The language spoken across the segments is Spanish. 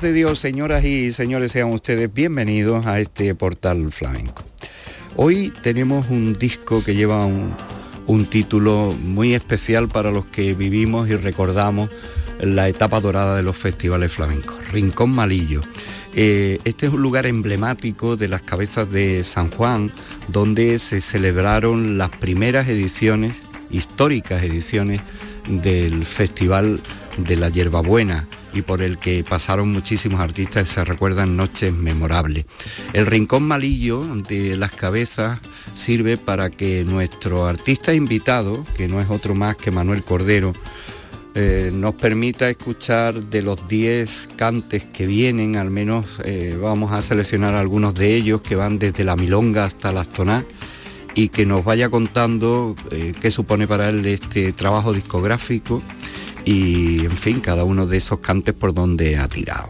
De Dios, señoras y señores, sean ustedes bienvenidos a este portal flamenco. Hoy tenemos un disco que lleva un, título muy especial para los que vivimos y recordamos la etapa dorada de los festivales flamencos, Rincón Malillo. Eh, este es un lugar emblemático de las cabezas de San Juan, donde se celebraron las primeras ediciones, históricas ediciones, del Festival de la Hierbabuena y por el que pasaron muchísimos artistas se recuerdan noches memorables. El Rincón Malillo de las Cabezas sirve para que nuestro artista invitado, que no es otro más que Manuel Cordero, eh, nos permita escuchar de los 10 cantes que vienen, al menos eh, vamos a seleccionar algunos de ellos que van desde la milonga hasta las tonás y que nos vaya contando eh, qué supone para él este trabajo discográfico y en fin, cada uno de esos cantes por donde ha tirado.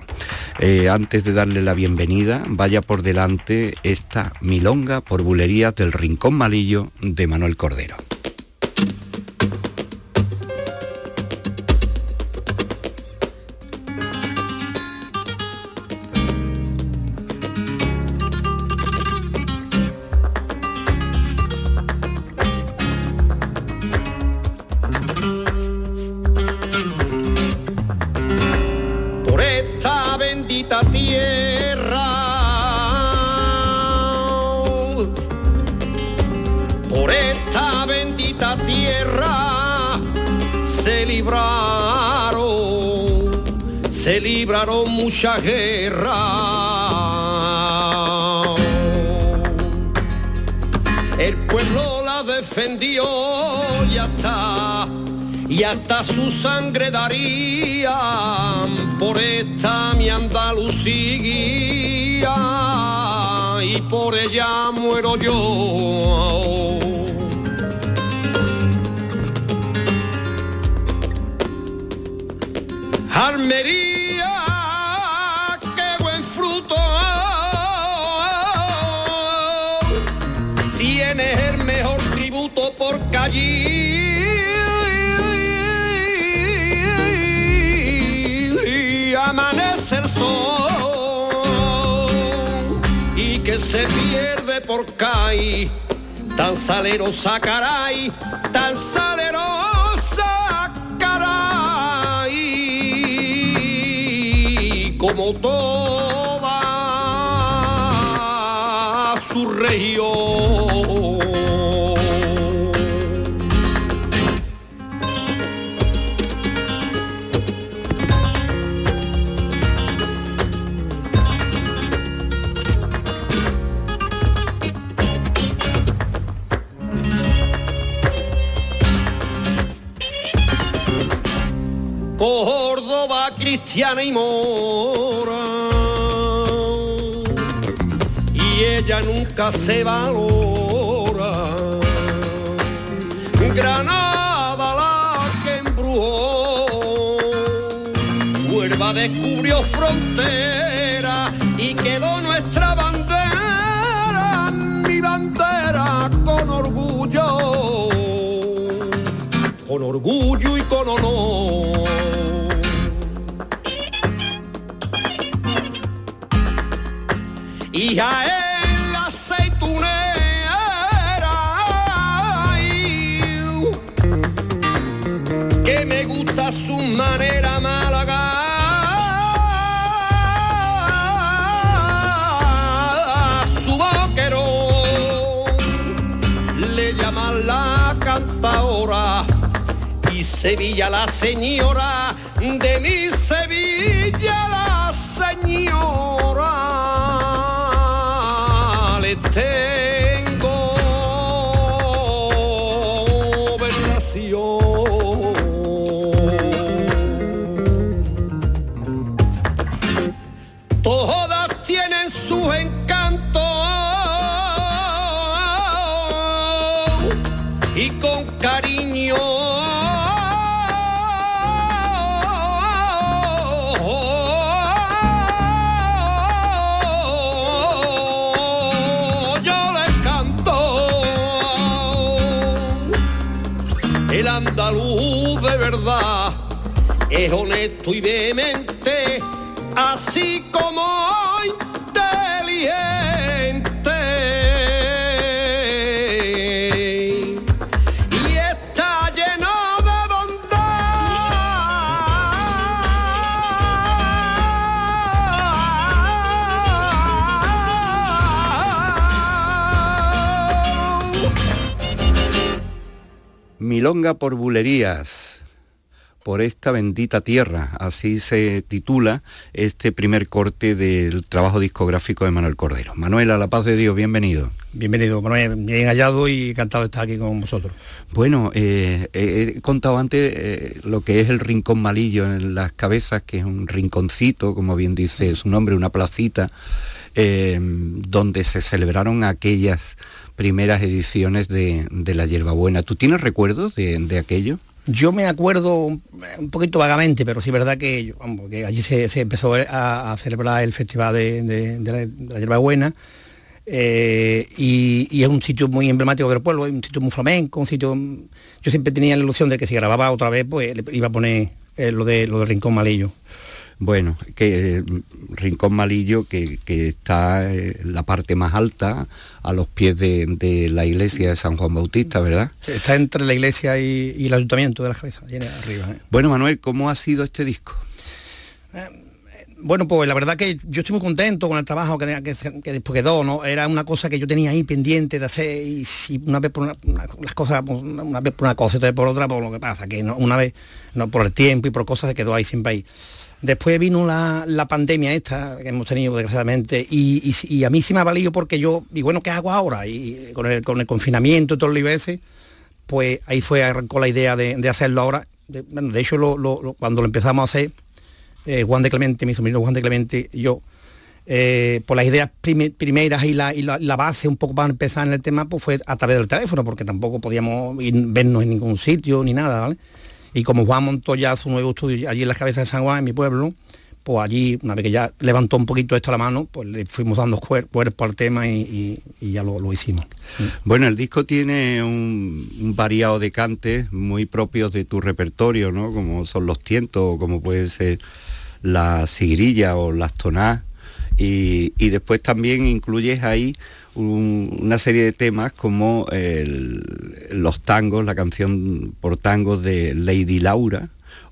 Eh, antes de darle la bienvenida, vaya por delante esta milonga por bulerías del Rincón Malillo de Manuel Cordero. Mucha guerra. El pueblo la defendió y hasta, y hasta su sangre daría por esta mi Andalucía y por ella muero yo. Tan salero sacaray tan salero sacaray como toda su región cristiana y mora. Y ella nunca se valora. Granada la que embrujó. Huelva descubrió frontera y quedó nuestra bandera, mi bandera con orgullo. Con orgullo y con honor hija en la aceitunera. Que me gusta su manera málaga su vaquero le llaman la cantadora y Sevilla la señora verdad es honesto y vehemente, así como inteligente. Y está lleno de bondad. Milonga por bulerías, por esta bendita tierra, así se titula este primer corte del trabajo discográfico de Manuel Cordero. Manuel, a la paz de Dios, bienvenido. Bienvenido, Manuel, bien hallado y encantado de estar aquí con vosotros. Bueno, eh, eh, he contado antes eh, lo que es el Rincón Malillo en las cabezas, que es un rinconcito, como bien dice su nombre, una placita, donde se celebraron aquellas primeras ediciones de, de la hierbabuena. ¿Tú tienes recuerdos de, de aquello? Yo me acuerdo un, poquito vagamente, pero sí es verdad que, allí se, empezó a, celebrar el festival de, la, de la hierbabuena eh, y, es un sitio muy emblemático del pueblo, es un sitio muy flamenco, un sitio... Yo siempre tenía la ilusión de que si grababa otra vez, pues le iba a poner eh, lo, de, lo de Rincón Malillo. Bueno, que eh, Rincón Malillo, que, que está eh, en la parte más alta, a los pies de, de la iglesia de San Juan Bautista, ¿verdad? Está entre la iglesia y, y el ayuntamiento de la cabeza, allí arriba. ¿eh? Bueno, Manuel, ¿cómo ha sido este disco? Bueno, pues la verdad que yo estoy muy contento con el trabajo que, después quedó, ¿no? Era una cosa que yo tenía ahí pendiente de hacer y una vez por una, una- las cosas, pues, una, vez por una cosa y otra vez por otra, por lo que pasa, que no, una vez, no por el tiempo y por cosas se quedó ahí siempre ahí. Después vino la, la pandemia esta que hemos tenido desgraciadamente y, y- a mí sí me ha valido porque yo, y bueno, ¿qué hago ahora? Y con el, con el confinamiento y todo lo ese, pues ahí fue, arrancó la idea de, de hacerlo ahora. De, bueno, de hecho, lo- cuando lo empezamos a hacer, eh, Juan de Clemente, mi sobrino Juan de Clemente, yo, eh, por las ideas prime- primeras y la, base un poco para empezar en el tema, pues fue a través del teléfono, porque tampoco podíamos vernos en ningún sitio ni nada, ¿vale? Y como Juan montó ya su nuevo estudio allí en las cabezas de San Juan, en mi pueblo, pues allí, una vez que ya levantó un poquito esto a la mano, pues le fuimos dando cuer- cuerpo al tema y, ya lo, hicimos. Bueno, el disco tiene un, variado de cantes muy propios de tu repertorio, ¿no? Como son los tientos, como puede ser la sigrilla o las tonás. Y, y después también incluyes ahí un- una serie de temas como el- los tangos, la canción por tangos de Lady Laura,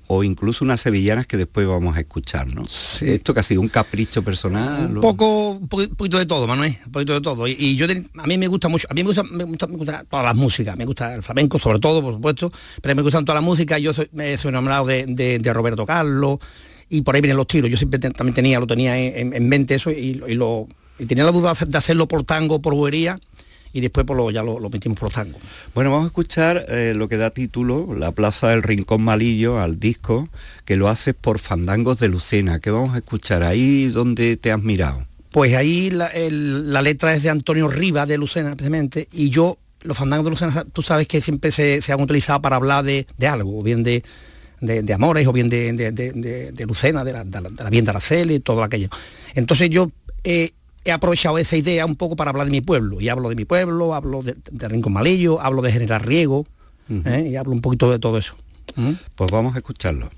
o incluso unas sevillanas que después vamos a escuchar, ¿no? Esto que ha sido un capricho personal. Un poco, un poqui- poquito de todo, Manuel, un poquito de todo. Y, y yo ten- a mí me gusta mucho, a mí me gusta, me gusta, me gusta todas las músicas, me gusta el flamenco sobre todo, por supuesto, pero me gustan todas las músicas. Yo soy, me soy enamorado de, de- de Roberto Carlos y por ahí vienen los tiros. Yo siempre te- también tenía, lo tenía en, en mente eso y, y lo y tenía la duda de hacer- de hacerlo por tango, por buería y después por lo, ya lo, lo metimos por los tangos. Bueno, vamos a escuchar eh, lo que da título, La Plaza del Rincón Malillo, al disco, que lo haces por Fandangos de Lucena. ¿Qué vamos a escuchar? Ahí donde te has mirado. Pues ahí la, el- la letra es de Antonio Rivas de Lucena, precisamente, y yo, los fandangos de Lucena, tú sabes que siempre se, se han utilizado para hablar de, de algo, o bien de, de, de amores, o bien de, de- Lucena, de la, de la, de la bien de Araceli, y todo aquello. Entonces yo eh, he aprovechado esa idea un poco para hablar de mi pueblo, y hablo de mi pueblo, hablo de, de Rincón Malillo, hablo de General Riego, ¿eh? y hablo un poquito de todo eso. ¿Mm? Pues vamos a escucharlo.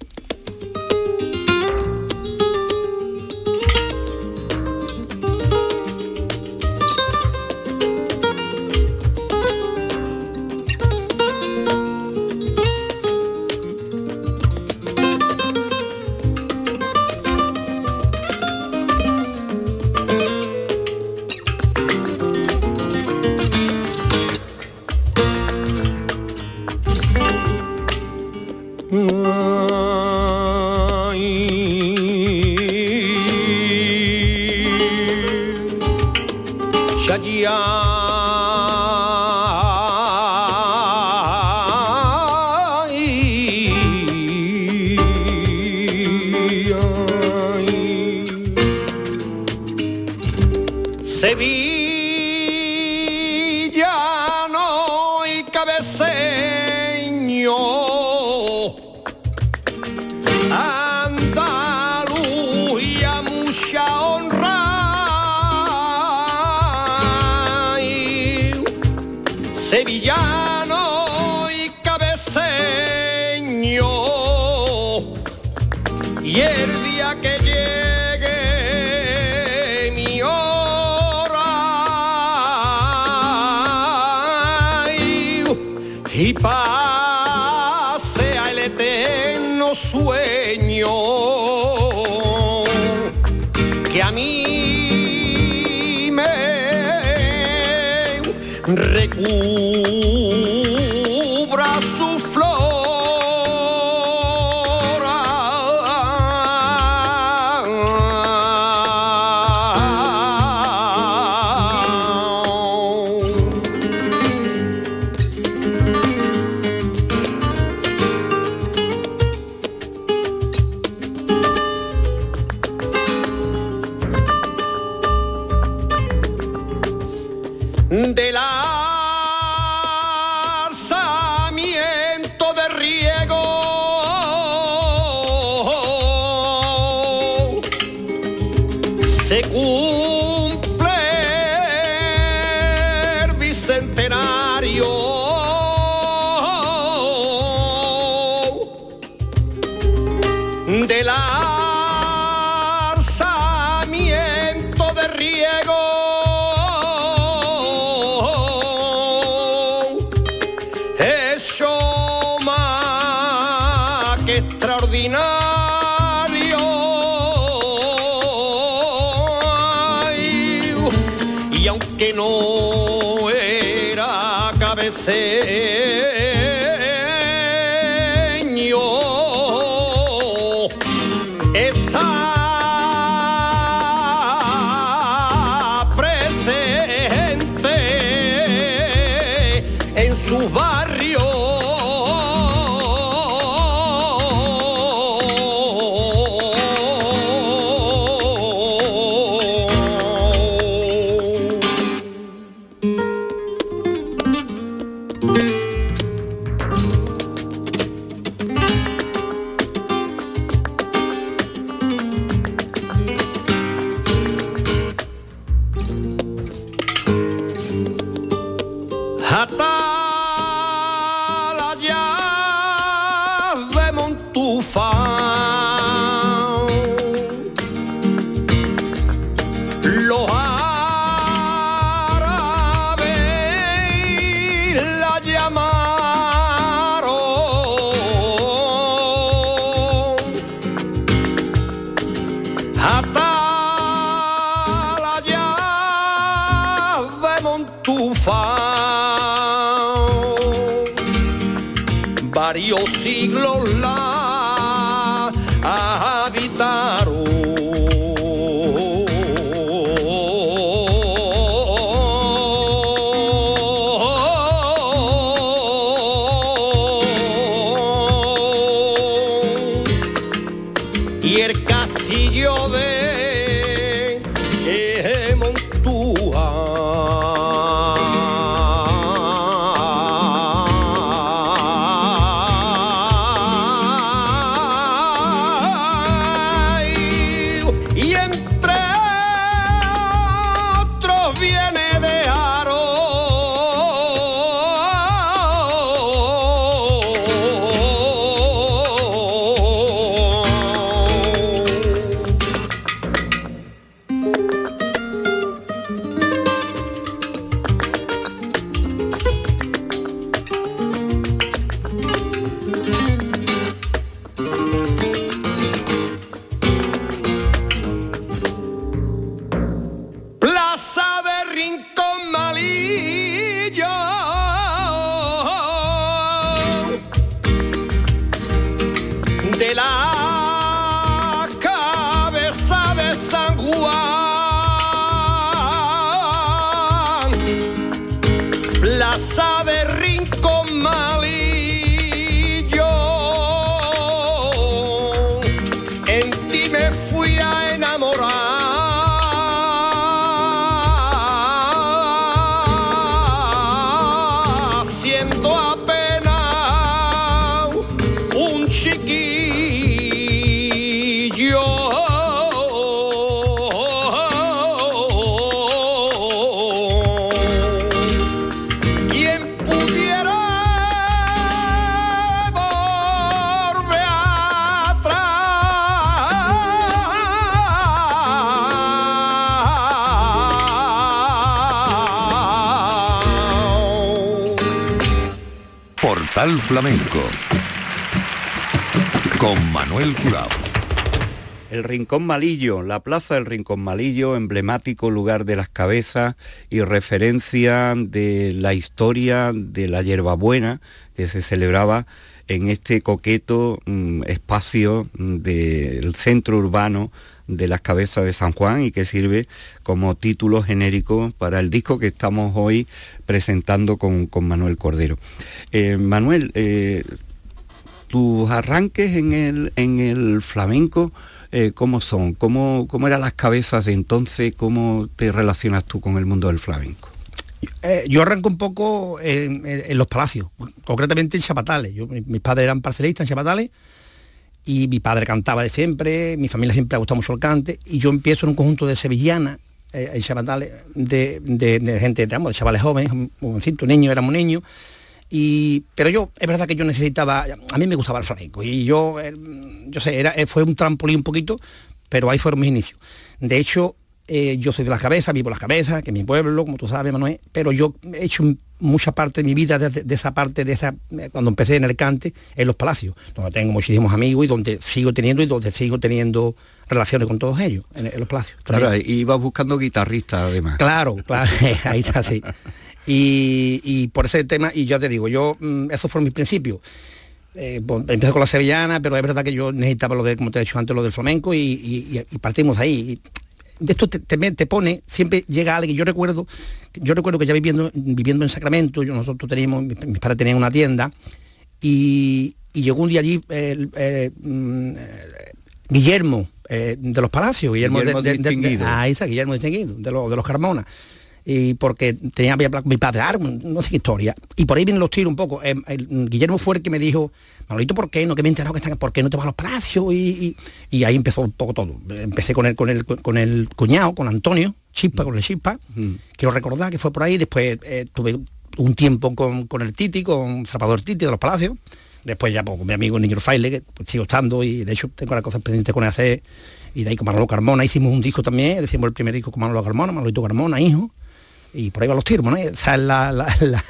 Sevillano y cabeceño. Portal Flamenco. Con Manuel Curao. El Rincón Malillo, la plaza del Rincón Malillo, emblemático lugar de las cabezas y referencia de la historia de la hierbabuena que se celebraba en este coqueto mm, espacio mm, del centro urbano de las cabezas de San Juan y que sirve como título genérico para el disco que estamos hoy presentando con, con Manuel Cordero. Eh, Manuel, eh, tus arranques en el, en el flamenco, eh, ¿cómo son? ¿Cómo, ¿Cómo eran las cabezas de entonces? ¿Cómo te relacionas tú con el mundo del flamenco? Yo arranco un poco en, los palacios, concretamente en Chapatales. Mis padres eran parcelistas en Chapatales y mi padre cantaba de siempre, mi familia siempre ha gustado mucho el cante y yo empiezo en un conjunto de sevillanas eh, de, gente, digamos, de chavales jóvenes, un jovencito, niños, éramos niños. Y, pero yo, es verdad que yo necesitaba, a mí me gustaba el flamenco y yo, eh, yo sé, era, eh, fue un trampolín un poquito, pero ahí fueron mis inicios. De hecho, yo soy de las cabezas, vivo las cabezas, que es mi pueblo, como tú sabes, Manuel, pero yo he hecho m- mucha parte de mi vida de, de esa parte, de esa, eh, cuando empecé en el cante, en los palacios, donde tengo muchísimos amigos y donde sigo teniendo y donde sigo teniendo relaciones con todos ellos, en, en los palacios. Claro, ibas buscando guitarristas además. Claro, claro, ahí está así. Y, y por ese tema, y ya te digo, yo, mm, esos fueron mis principios. Eh, empecé con la sevillana, pero es verdad que yo necesitaba lo de, como te he dicho antes, lo del flamenco y, y- y partimos ahí. De esto te, te, te pone, siempre llega alguien, yo recuerdo, yo recuerdo que ya viviendo, viviendo en Sacramento, yo, nosotros teníamos, mis, padres tenían una tienda y, y llegó un día allí el, eh, mm, eh, Guillermo eh, de los Palacios, Guillermo, Guillermo de, de- de- de- ah, esa, Guillermo distinguido, de, los de los Carmona. Y porque tenía mi padre, ah, no sé qué historia. Y por ahí vienen los tiros un poco. Eh, el- Guillermo fue el que me dijo, Manolito, ¿por qué no? Que me he enterado que están, ¿por qué no te vas a los palacios? Y, y- y ahí empezó un poco todo. Empecé con el, con el, con el cuñado, con Antonio, Chispa, con el Chispa. Mm. Quiero recordar que fue por ahí. Después eh, tuve un tiempo con, con el Titi, con Zapador Titi de los Palacios. Después ya pues, con mi amigo Niño Fraile, que pues, sigo estando y de hecho tengo las cosas pendientes con él hacer. Y de ahí con Manolo Carmona hicimos un disco también, hicimos el primer disco con Manolo Carmona, Manolito Carmona, hijo. Y por ahí van los tiros, ¿no? Esa es la, la- la-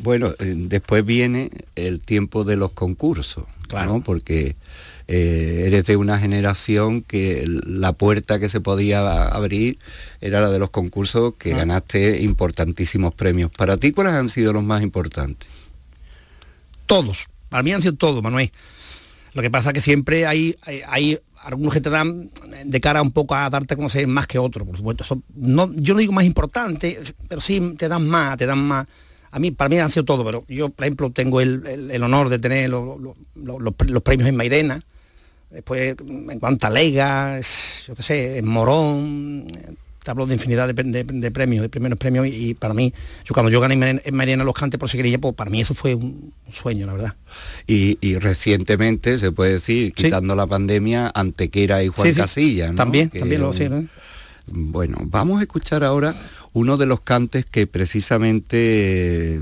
Bueno, eh, después viene el tiempo de los concursos, Claro. ¿no? Porque eh, eres de una generación que la puerta que se podía abrir era la de los concursos que Ah. ganaste importantísimos premios. Para ti, ¿cuáles han sido los más importantes? todos. Para mí han sido todos, Manuel. Lo que pasa es que siempre hay, hay, hay algunos que te dan de cara un poco a darte a conocer más que otros, por supuesto. Son- no, yo no digo más importante, pero sí te dan más, te dan más. A mí, para mí han sido todo, pero yo, por ejemplo, tengo el, el- honor de tener lo- lo- lo- los, pre- los premios en Mairena, después en cuanto a Lega, es- yo qué sé, en Morón, te hablo de infinidad de, de- de premios, de primeros premios, y, y para mí, yo cuando yo gané en Mairena los cantes por seguirilla, pues para mí eso fue un sueño, la verdad. Y, y recientemente, se puede decir, Sí. quitando la pandemia, Antequera y Juan Sí, sí. Casilla, ¿no? También, Que también lo ¿no? Bueno, vamos a escuchar ahora uno de los cantes que precisamente eh,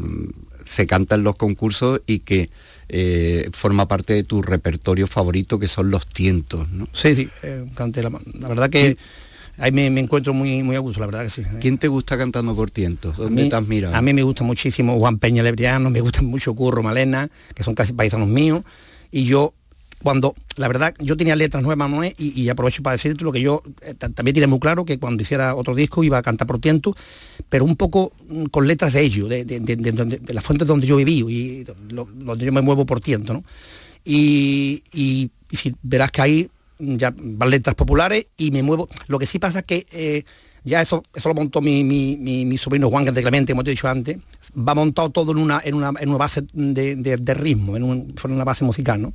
se canta en los concursos y que eh, forma parte de tu repertorio favorito, que son los tientos, ¿no? Sí, sí, eh, canté la, la verdad que ahí me, me encuentro muy, muy a gusto, la verdad que sí. ¿Quién te gusta cantando por tientos? A ¿Dónde mí, te has mirado? a mí me gusta muchísimo Juan Peña Lebriano, me gusta mucho Curro Malena, que son casi paisanos míos, y yo cuando, la verdad, yo tenía letras nuevas, Manuel, y, y aprovecho para decirte lo que yo eh, ta- también tenía muy claro que cuando hiciera otro disco iba a cantar por tiento, pero un poco mm, con letras de ellos, de, de, de- de- las fuentes donde yo viví y lo- donde yo me muevo por tiento, ¿no? Y, y- y si verás que hay ya baletas populares y me muevo. Lo que sí pasa es que eh, ya eso, eso lo montó mi, mi, mi, sobrino Juan de Clemente, como te he dicho antes, va montado todo en una, en una, en una base de, de, ritmo, en, un, en, una base musical, ¿no?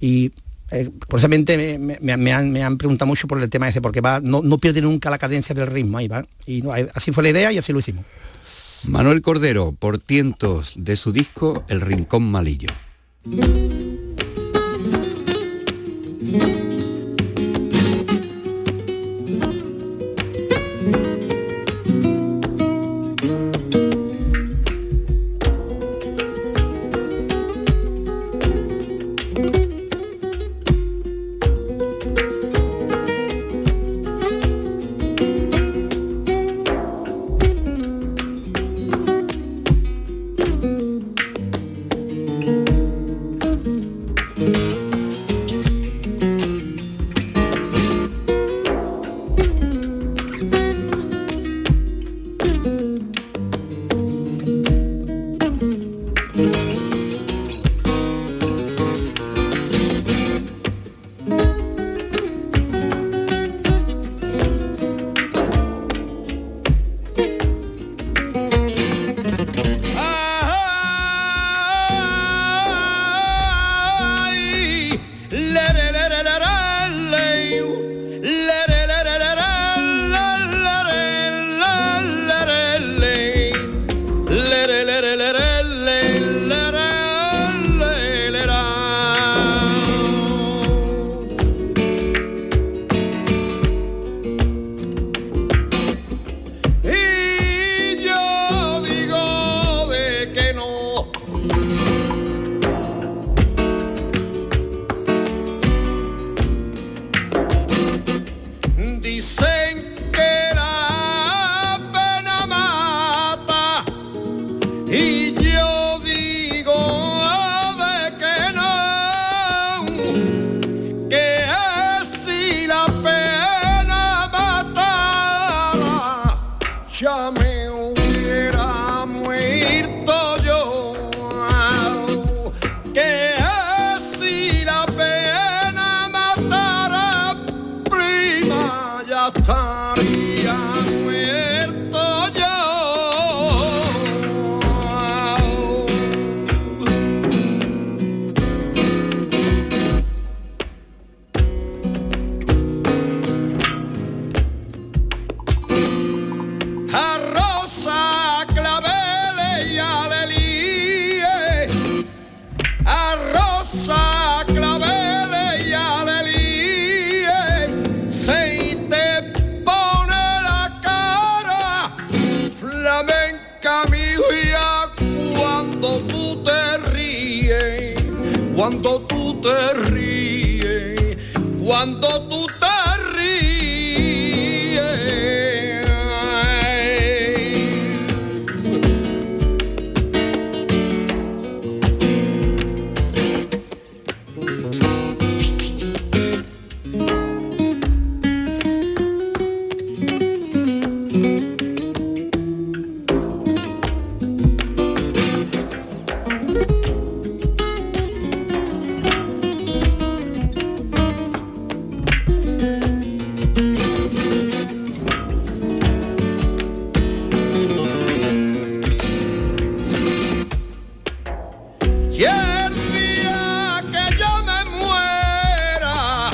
Y eh, precisamente me, me, me, han, me, han, preguntado mucho por el tema ese, porque va, no, no pierde nunca la cadencia del ritmo, ahí va. Y así fue la idea y así lo hicimos. Manuel Cordero, por tientos de su disco El Rincón Malillo. El día que yo me muera,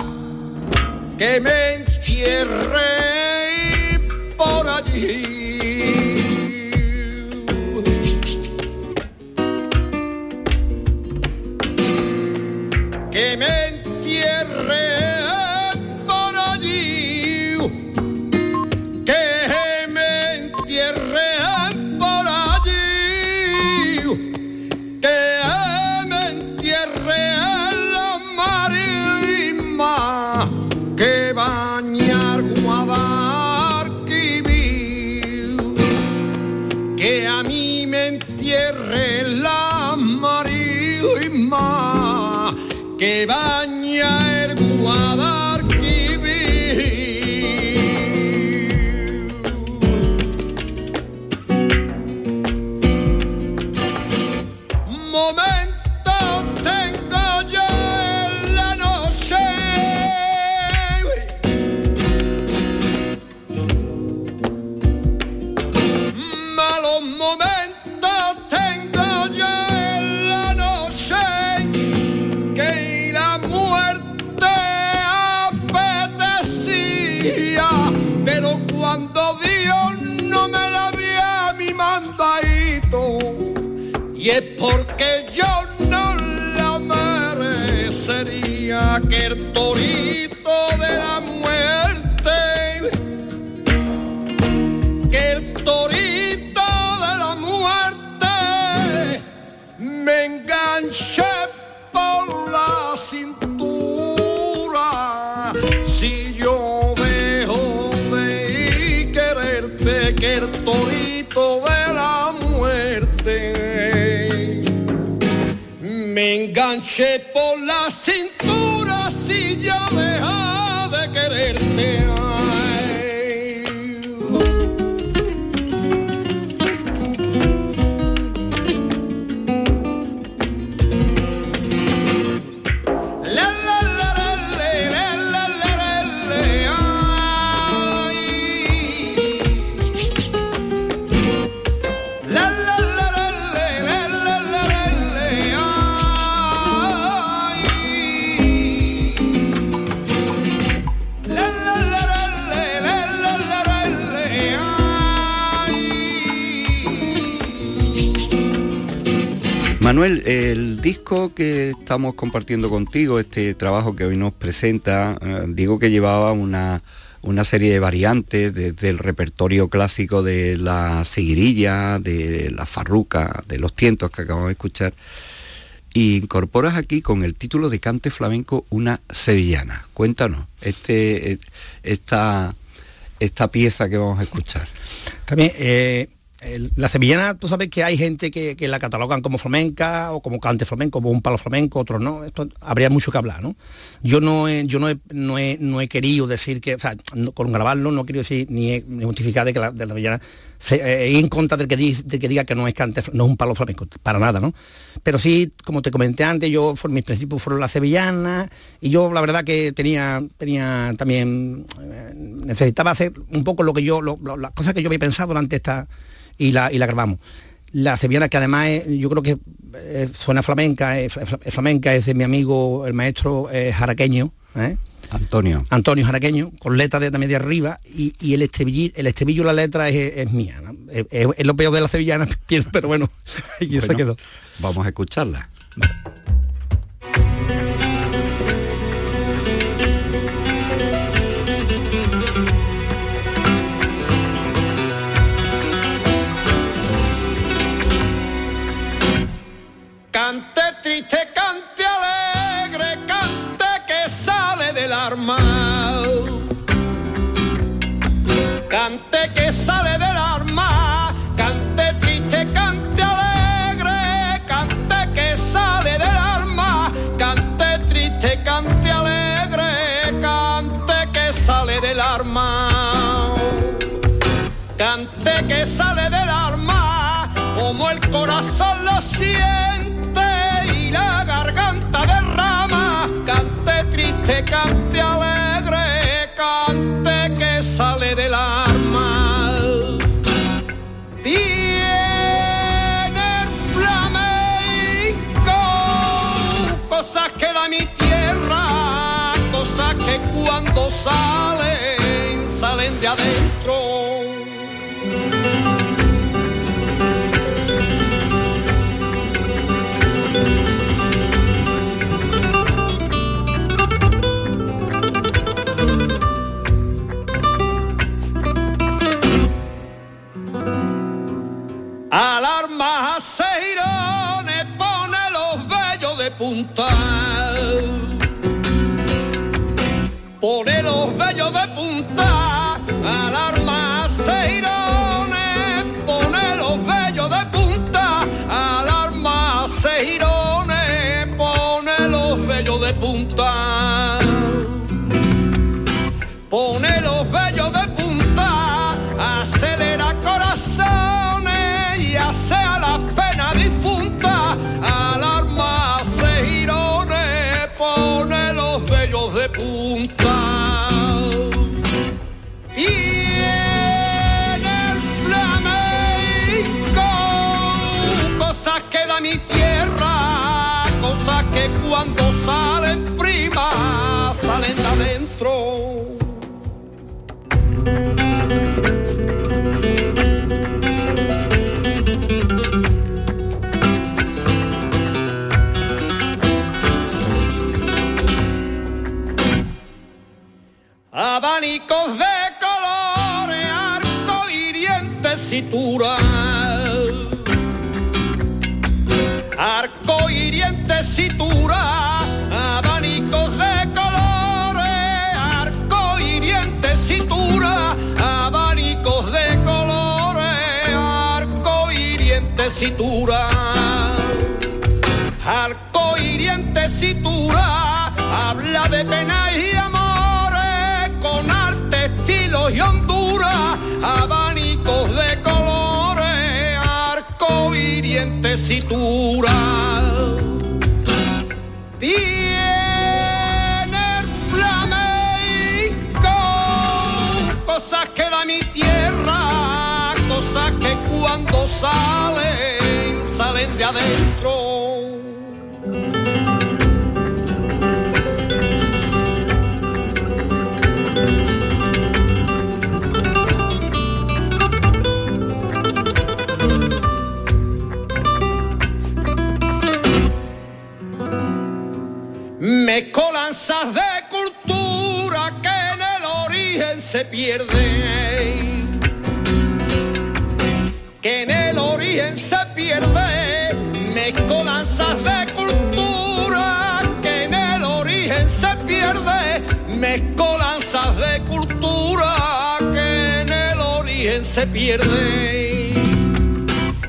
que me entierre. Torito de la muerte. Me enganche por la cintura. Si yo dejo de quererte que el torito de la muerte. Me enganché Manuel, el disco que estamos compartiendo contigo, este trabajo que hoy nos presenta, eh, digo que llevaba una, una serie de variantes desde el repertorio clásico de la seguirilla, de la farruca, de los tientos que acabamos de escuchar, y incorporas aquí con el título de cante flamenco una sevillana. Cuéntanos, este, eh, esta, esta pieza que vamos a escuchar. También, eh, la sevillana, tú sabes que hay gente que, que la catalogan como flamenca o como cante flamenco, como un palo flamenco, otros no. Esto habría mucho que hablar, ¿no? Yo no he, yo no no he, no he querido decir que, o sea, con grabarlo no quiero decir ni, justificar de que la, de la sevillana se, eh, en contra del que, di- del que diga que no es cante, no es un palo flamenco, para nada, ¿no? Pero sí, como te comenté antes, yo mis principios fueron la sevillana y yo la verdad que tenía, tenía también eh, necesitaba hacer un poco lo que yo, lo- las cosas que yo había pensado durante esta y la, y la grabamos. La sevillana que además es- yo creo que eh, suena flamenca, es, fla- es flamenca, es de mi amigo el maestro eh, jaraqueño, ¿eh? Antonio. Antonio Jaraqueño, con letra de también de arriba, y, y el estribillo, el estribillo la letra es, es mía. ¿no? Es, lo peor de la sevillana, pero bueno, y se Bueno, quedó. Vamos a escucharla. Cante que sale del arma, cante triste, cante alegre, cante que sale del arma, cante triste, cante alegre, cante que sale del arma. Cante que sale del alma, como el corazón lo siente y la garganta derrama. Cante triste, cante alegre, cante que sale del alma. Que cuando salen, salen de adentro. Abanicos de colores, arco y dientes Arco y dientes cintura. Arco hiriente cintura, habla de pena y amores, con arte, estilo y hondura, abanicos de colores, arco hiriente cintura. Tiene el flamenco cosas que da mi tierra, cuando salen, salen de adentro. Mezcolanzas de cultura que en el origen se pierden. Origen se pierde. Mezcolanzas de cultura que en el origen se pierde. Mezcolanzas de cultura que en el origen se pierde.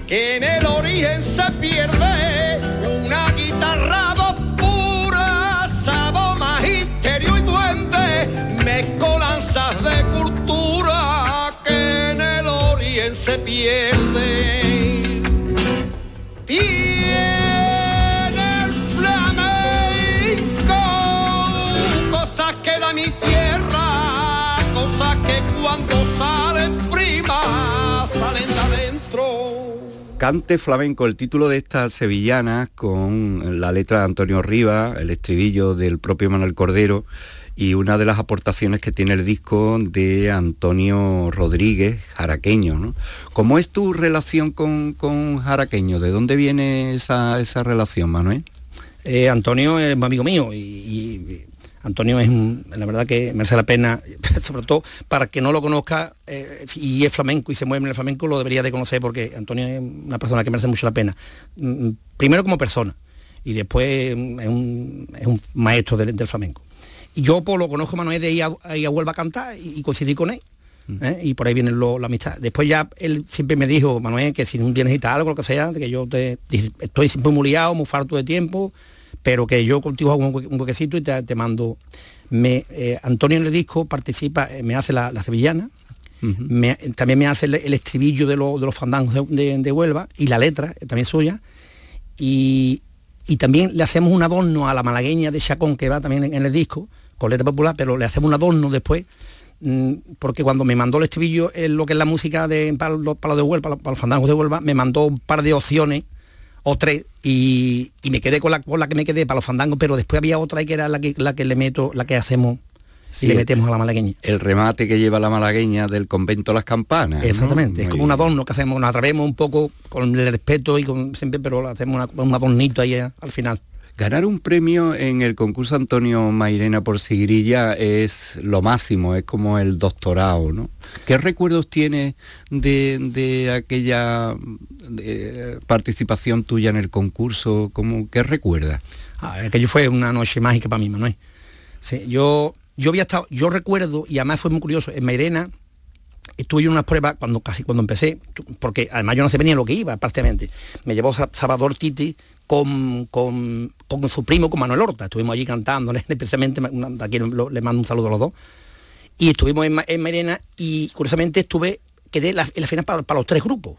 Que en el origen se pierde una guitarra pura, sabor, magisterio y duende, mezcolanzas de cultura que en el oriente se pierde. Cante flamenco, el título de esta sevillana con la letra de Antonio Rivas, el estribillo del propio Manuel Cordero y una de las aportaciones que tiene el disco de Antonio Rodríguez, jaraqueño. ¿no? ¿Cómo es tu relación con, con jaraqueño? ¿De dónde viene esa, esa relación, Manuel? Eh, Antonio es un amigo mío y Antonio es un- la verdad que merece la pena, sobre todo para que no lo conozca eh, y es flamenco y se mueve en el flamenco, lo debería de conocer porque Antonio es una persona que merece mucho la pena. Mm, Primero como persona y después mm, es un, es un maestro del, del flamenco. Y yo pues, lo conozco Manuel de ir a, a a Huelva a cantar y, y coincidí con él. ¿eh? Y por ahí viene lo- la amistad. Después ya él siempre me dijo, Manuel, que si un día necesitas algo, lo que sea, que yo te estoy siempre muy liado, muy farto de tiempo, pero que yo contigo hago un, hue- un huequecito y te, te mando. Me, eh, Antonio en el disco participa, eh, me hace la, la sevillana, me- también me hace el, el estribillo de, lo- de los fandangos de, de- de Huelva y la letra, eh, también suya, y, y también le hacemos un adorno a la malagueña de Chacón que va también en, en el disco, con letra popular, pero le hacemos un adorno después, mm, porque cuando me mandó el estribillo, eh, lo que es la música de, para, los, para los de Huelva, para los fandangos de Huelva, me mandó un par de opciones o tres y, y me quedé con la, con la que me quedé para los fandangos, pero después había otra que era la que, la que le meto, la que hacemos Sí, y le metemos a la malagueña. El remate que lleva la malagueña del convento Las Campanas. ¿no? Exactamente, es como un adorno que hacemos, nos atrevemos un poco con el respeto y con siempre, pero hacemos una- un adornito ahí eh, al final. Ganar un premio en el concurso Antonio Mairena por Sigrilla es lo máximo, es como el doctorado, ¿no? ¿Qué recuerdos tienes de, de aquella participación tuya en el concurso? ¿Cómo, ¿Qué recuerdas? Ah, aquello fue una noche mágica para mí, Manuel. Sí, yo, yo había estado, yo recuerdo, y además fue muy curioso, en Mairena estuve en unas pruebas cuando casi cuando empecé, porque además yo no sabía ni a lo que iba prácticamente. Me llevó Sa- Salvador Titi con, con, con su primo, con Manuel Horta. Estuvimos allí cantando, especialmente, aquí le mando un saludo a los dos. Y estuvimos en, en Mairena y curiosamente estuve, quedé la- en la final para, para los tres grupos.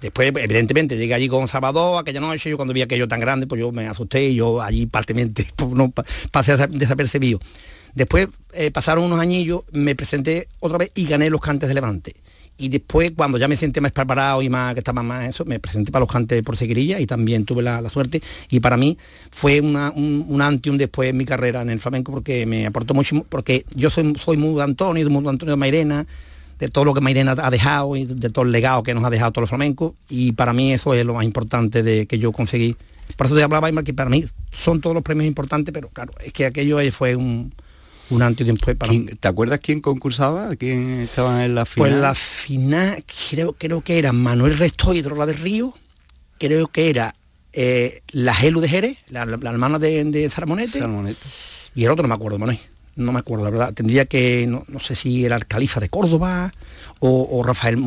Después, evidentemente, llegué allí con Salvador aquella noche, yo cuando vi aquello tan grande, pues yo me asusté y yo allí partemente pues, no, pa- pasé desa- desapercibido. Después eh, pasaron unos añillos, me presenté otra vez y gané los cantes de Levante. Y después, cuando ya me sentí más preparado y más que estaba más eso, me presenté para los cantes por Seguirilla y también tuve la, la suerte. Y para mí fue una- un, un antes y un después en mi carrera en el flamenco porque me aportó mucho, porque yo soy, soy muy de Antonio, de Antonio de Mairena, de todo lo que Mairena ha dejado y de todo el legado que nos ha dejado todo el flamenco y para mí eso es lo más importante de que yo conseguí. Por eso te hablaba, Aymar, que para mí son todos los premios importantes, pero claro, es que aquello fue un, un antes y después para... ¿Quién- ¿Te acuerdas quién concursaba? ¿Quién estaba en la final? Pues la final, creo, creo que era Manuel Resto y la de Río, creo que era eh, la Gelu de Jerez, la, la- la hermana de, de Salmonete, Salmonete. y el otro no me acuerdo, Manuel. No me acuerdo, la verdad. Tendría que, no, no sé si era el califa de Córdoba o, o Rafael,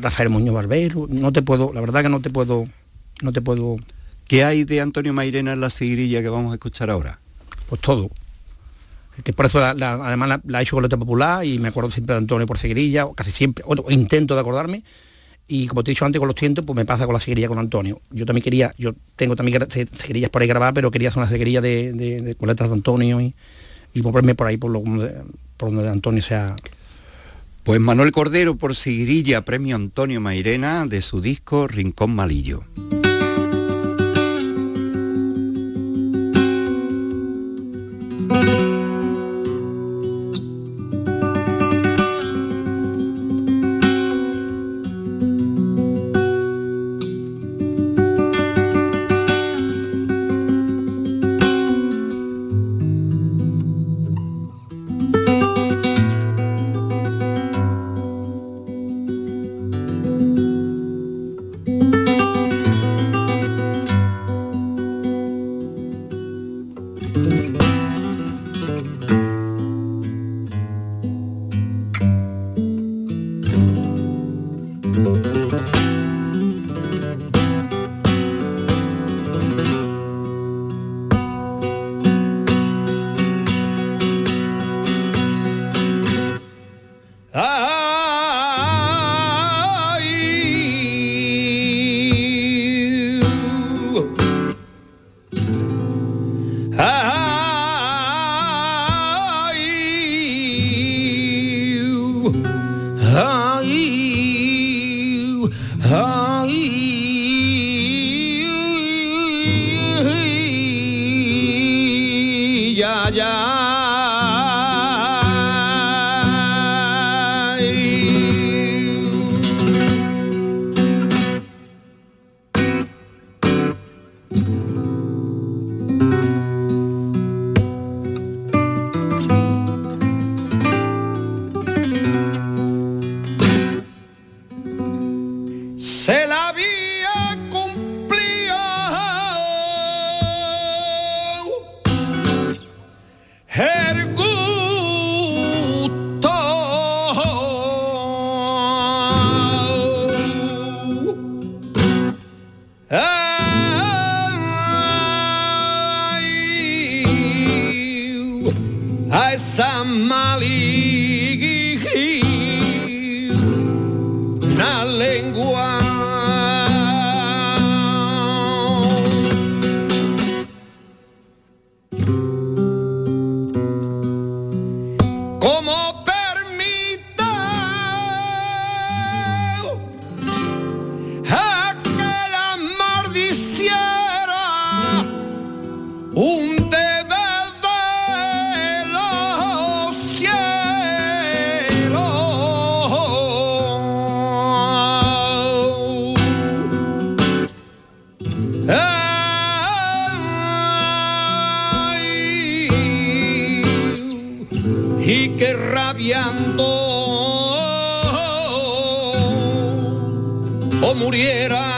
Rafael Muñoz Barbero. No te puedo, la verdad que no te puedo, no te puedo, ¿Qué hay de Antonio Mairena en la seguirilla que vamos a escuchar ahora? pues todo. Que por eso además la, he hecho con letra popular y me acuerdo siempre de Antonio por seguirilla, o casi siempre, o, intento de acordarme. Y como te he dicho antes con los tientos, pues me pasa con la seguirilla con Antonio. Yo también quería, yo tengo también seguirillas por ahí grabadas, pero quería hacer una seguirilla de, de, de de Antonio y, y moverme por ahí por, lo, por donde Antonio sea. Pues Manuel Cordero por seguirilla, premio Antonio Mairena de su disco Rincón Malillo. O muriera.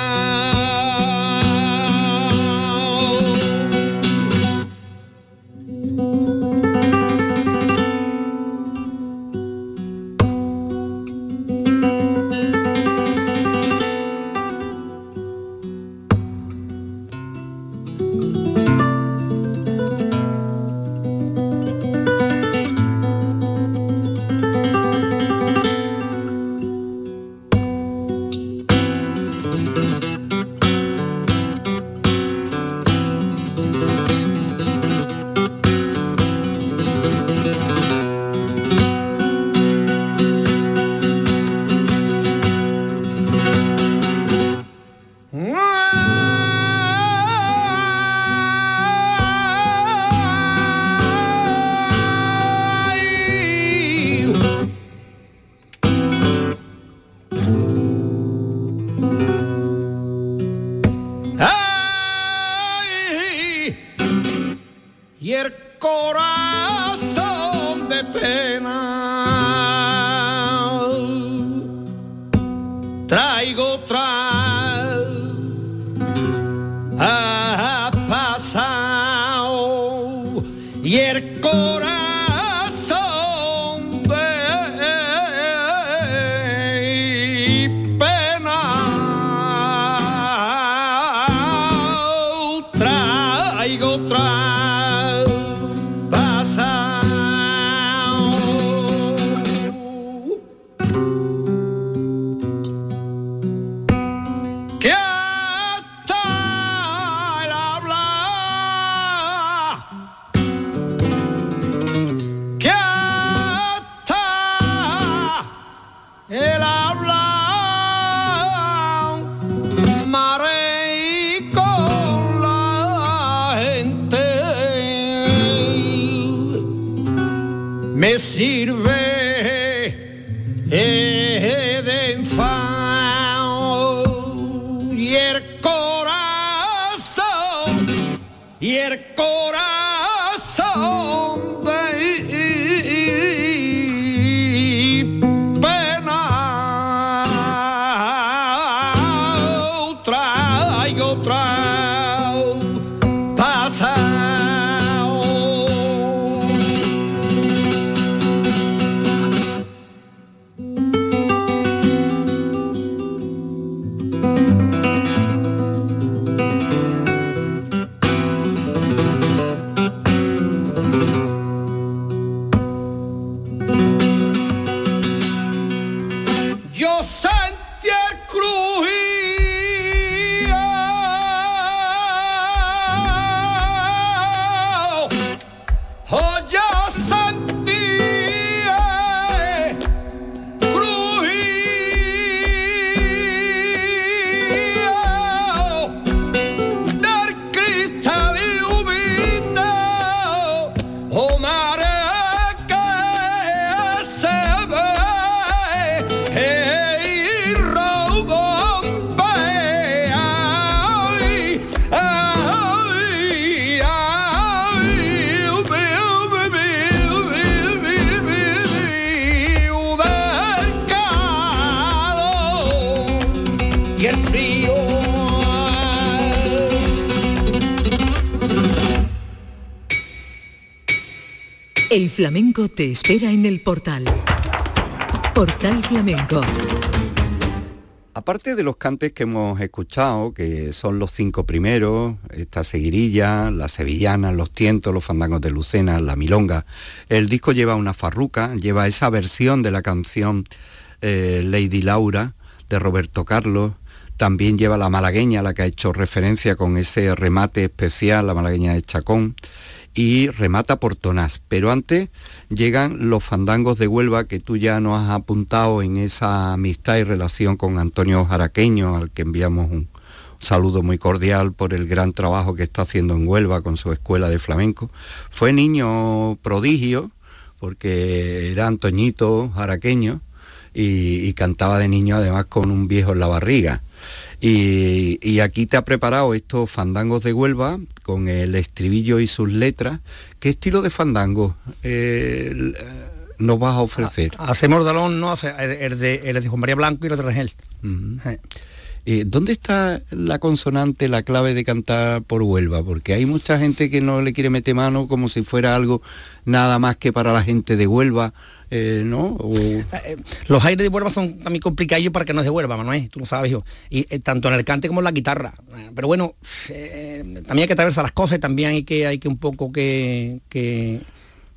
El flamenco te espera en el portal. Portal Flamenco. Aparte de los cantes que hemos escuchado, que son los cinco primeros, esta seguirilla, las sevillanas, los tientos, los fandangos de Lucena, la milonga, el disco lleva una farruca, lleva esa versión de la canción eh, Lady Laura de Roberto Carlos, también lleva la malagueña, la que ha hecho referencia con ese remate especial, la malagueña de Chacón, y remata por Tonás. Pero antes llegan los fandangos de Huelva que tú ya nos has apuntado en esa amistad y relación con Antonio Jaraqueño, al que enviamos un saludo muy cordial por el gran trabajo que está haciendo en Huelva con su escuela de flamenco. Fue niño prodigio, porque era Antoñito Jaraqueño y, y cantaba de niño además con un viejo en la barriga. Y, y, aquí te ha preparado estos fandangos de Huelva con el estribillo y sus letras. ¿Qué estilo de fandango eh, nos vas a ofrecer? Hacemos Dalón, no, hace el, de, el de Juan María Blanco y el de Rangel. Uh -huh. eh, ¿Dónde está la consonante, la clave de cantar por Huelva? Porque hay mucha gente que no le quiere meter mano como si fuera algo nada más que para la gente de Huelva. Eh, ¿no? O... Eh, los aires de Huelva son también complicados para que no es de Huelva, Manuel, tú lo sabes, hijo. Y eh, tanto en el cante como en la guitarra. Pero bueno, eh, también hay que atreverse a las cosas y también hay que, hay que un poco que, que,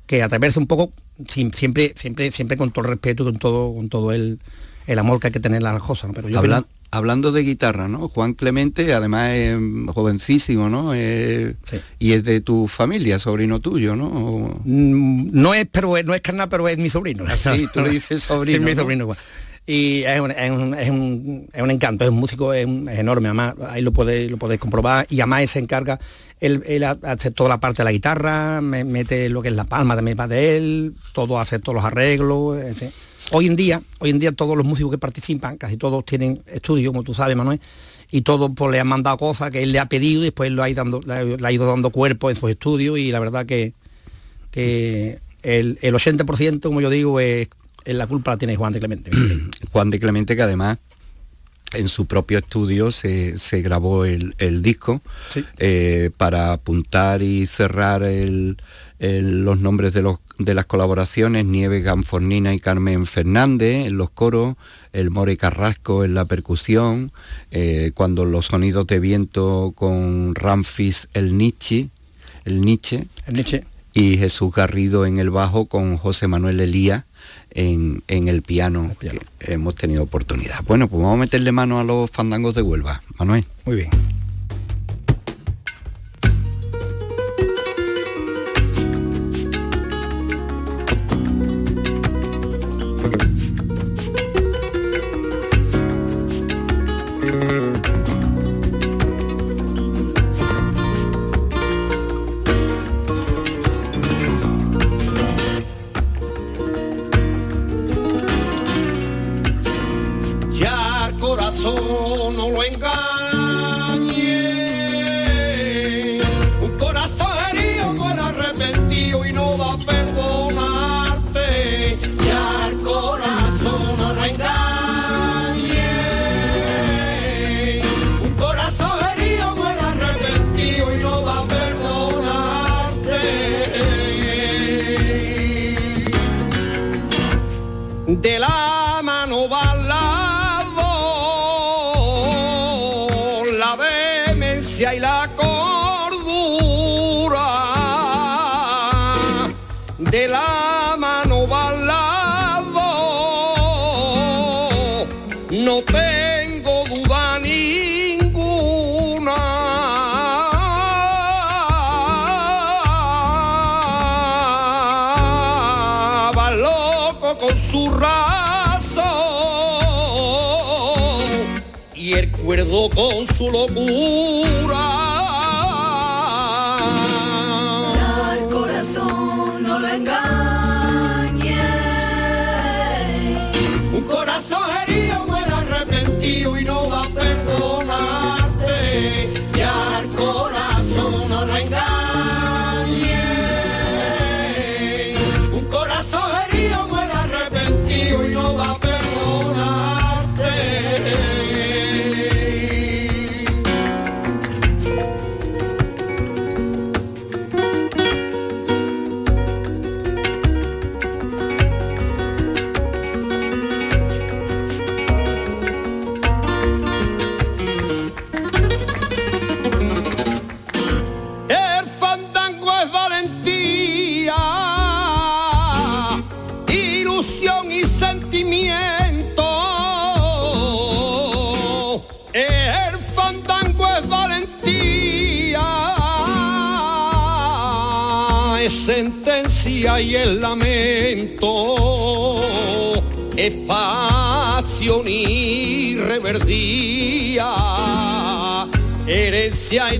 que atreverse un poco, siempre, siempre, siempre con todo el respeto y con todo, con todo el, el amor que hay que tener a las cosas. ¿no? Pero yo Habla, hablando de guitarra, ¿no? Juan Clemente, además es jovencísimo, ¿no? Eh, sí. Y es de tu familia, sobrino tuyo, ¿no? Mm, no es, pero no es carnal, pero es mi sobrino. Sí, tú le dices sobrino. es mi sobrino. ¿no? Y es un, es, un, es, un, es un, encanto, es un músico, es, es, enorme, además ahí lo podéis, lo podéis comprobar y además se encarga, él, él, hace toda la parte de la guitarra, me, mete lo que es la palma también para de él, todo hace todos los arreglos. ¿sí? Hoy en día, hoy en día todos los músicos que participan, casi todos tienen estudios, como tú sabes, Manuel, y todos pues, le han mandado cosas que él le ha pedido y después lo ha ido dando, le ha ido dando cuerpo en sus estudios y la verdad que, que el, el 80%, como yo digo, es, es la culpa la tiene Juan de Clemente. Juan de Clemente que además en su propio estudio se, se grabó el, el disco Sí. eh, para apuntar y cerrar el- el- los nombres de, los, de las colaboraciones, Nieves Ganfornina y Carmen Fernández en los coros, el More Carrasco en la percusión, eh, cuando los sonidos de viento con Ramfis el Nietzsche, el Nietzsche, El Nietzsche. y Jesús Garrido en el bajo con José Manuel Elías en, en el piano, El piano. que hemos tenido oportunidad. Bueno, pues vamos a meterle mano a los fandangos de Huelva, Manuel. Muy bien. pura y el lamento. Es pasión y reverdía, herencia y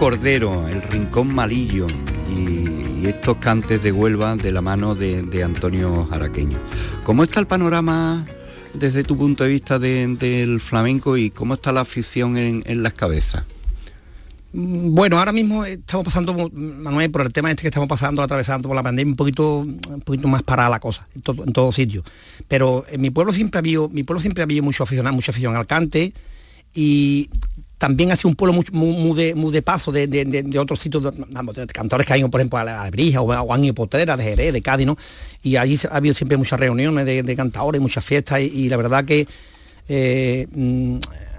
Cordero, El Rincón Malillo y, estos cantes de Huelva de la mano de, Antonio Jaraqueño. ¿Cómo está el panorama desde tu punto de vista de- del flamenco y cómo está la afición en, en las cabezas? Mm, Bueno, ahora mismo estamos pasando, Manuel, por el tema este que estamos pasando, atravesando por la pandemia, un poquito, un poquito más parada la cosa, en todo, en todo sitio. Pero en mi pueblo siempre ha habido, mi pueblo siempre ha habido mucho aficionado, mucha afición al cante y también ha sido un pueblo muy, muy- muy de, muy de paso de, de- de- otros sitios, de- cantores que han ido, por ejemplo, a la a Brija o, o han ido a Potrera, de Jerez, de Cádiz, ¿no? Y allí ha habido siempre muchas reuniones de, cantadores, muchas fiestas y, la verdad que eh, mm,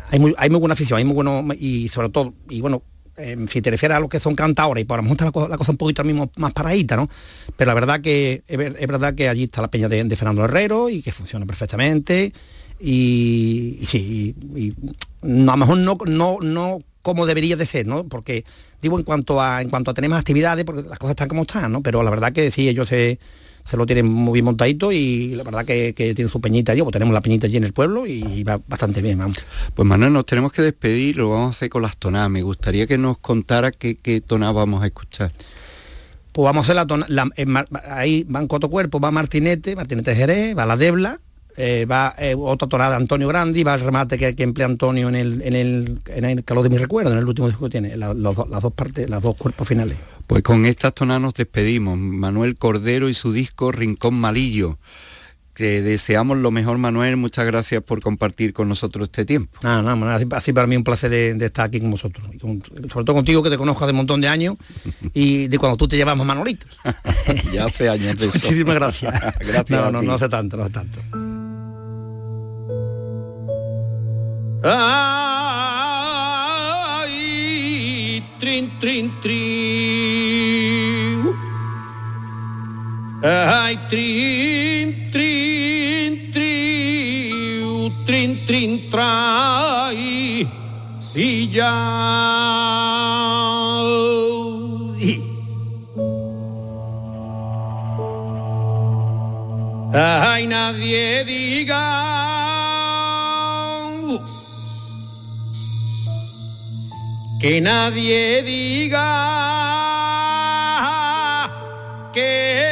hay, muy, hay muy buena afición, hay muy bueno y sobre todo, y bueno, eh, si te refieres a los que son cantadores, y por lo mejor la, co- la cosa un poquito mismo más paradita, ¿no? Pero la verdad que es verdad que allí está la peña de, de Fernando Herrero y que funciona perfectamente. Y, y sí, y, y no, a lo mejor no, no, no como debería de ser, ¿no? Porque digo en cuanto a en cuanto a tener más actividades, porque las cosas están como están, ¿no? Pero la verdad que sí, ellos se, se lo tienen muy bien montadito y la verdad que, que tienen su peñita allí, pues tenemos la peñita allí en el pueblo y va bastante bien, vamos. Pues Manuel, nos tenemos que despedir, lo vamos a hacer con las tonadas. Me gustaría que nos contara qué, qué tonada vamos a escuchar. Pues vamos a hacer la tona, la- en Mar- ahí van cuatro cuerpos, va Martinete, Martinete Jerez, va la Debla, eh, va eh, otra tonada Antonio Grandi, va el remate que, que emplea Antonio en el, en el, en el calor de mi recuerdo, en el último disco que tiene, la- los do- las dos partes, las dos cuerpos finales. Pues con estas tonadas nos despedimos. Manuel Cordero y su disco Rincón Malillo. Que deseamos lo mejor, Manuel. Muchas gracias por compartir con nosotros este tiempo. Nada, nada, nada, así, así para mí un placer de, de estar aquí con vosotros. Y con- sobre todo contigo que te conozco hace un montón de años y de cuando tú te llevas Manolito. ya hace años de eso. Muchísimas gracias. Gracias No, no, no hace tanto, no hace tanto. Ay, trin, trin, trin. Ay, trin, trin, trin, trin, trin, trai. Y ya. Ay, nadie diga que nadie diga que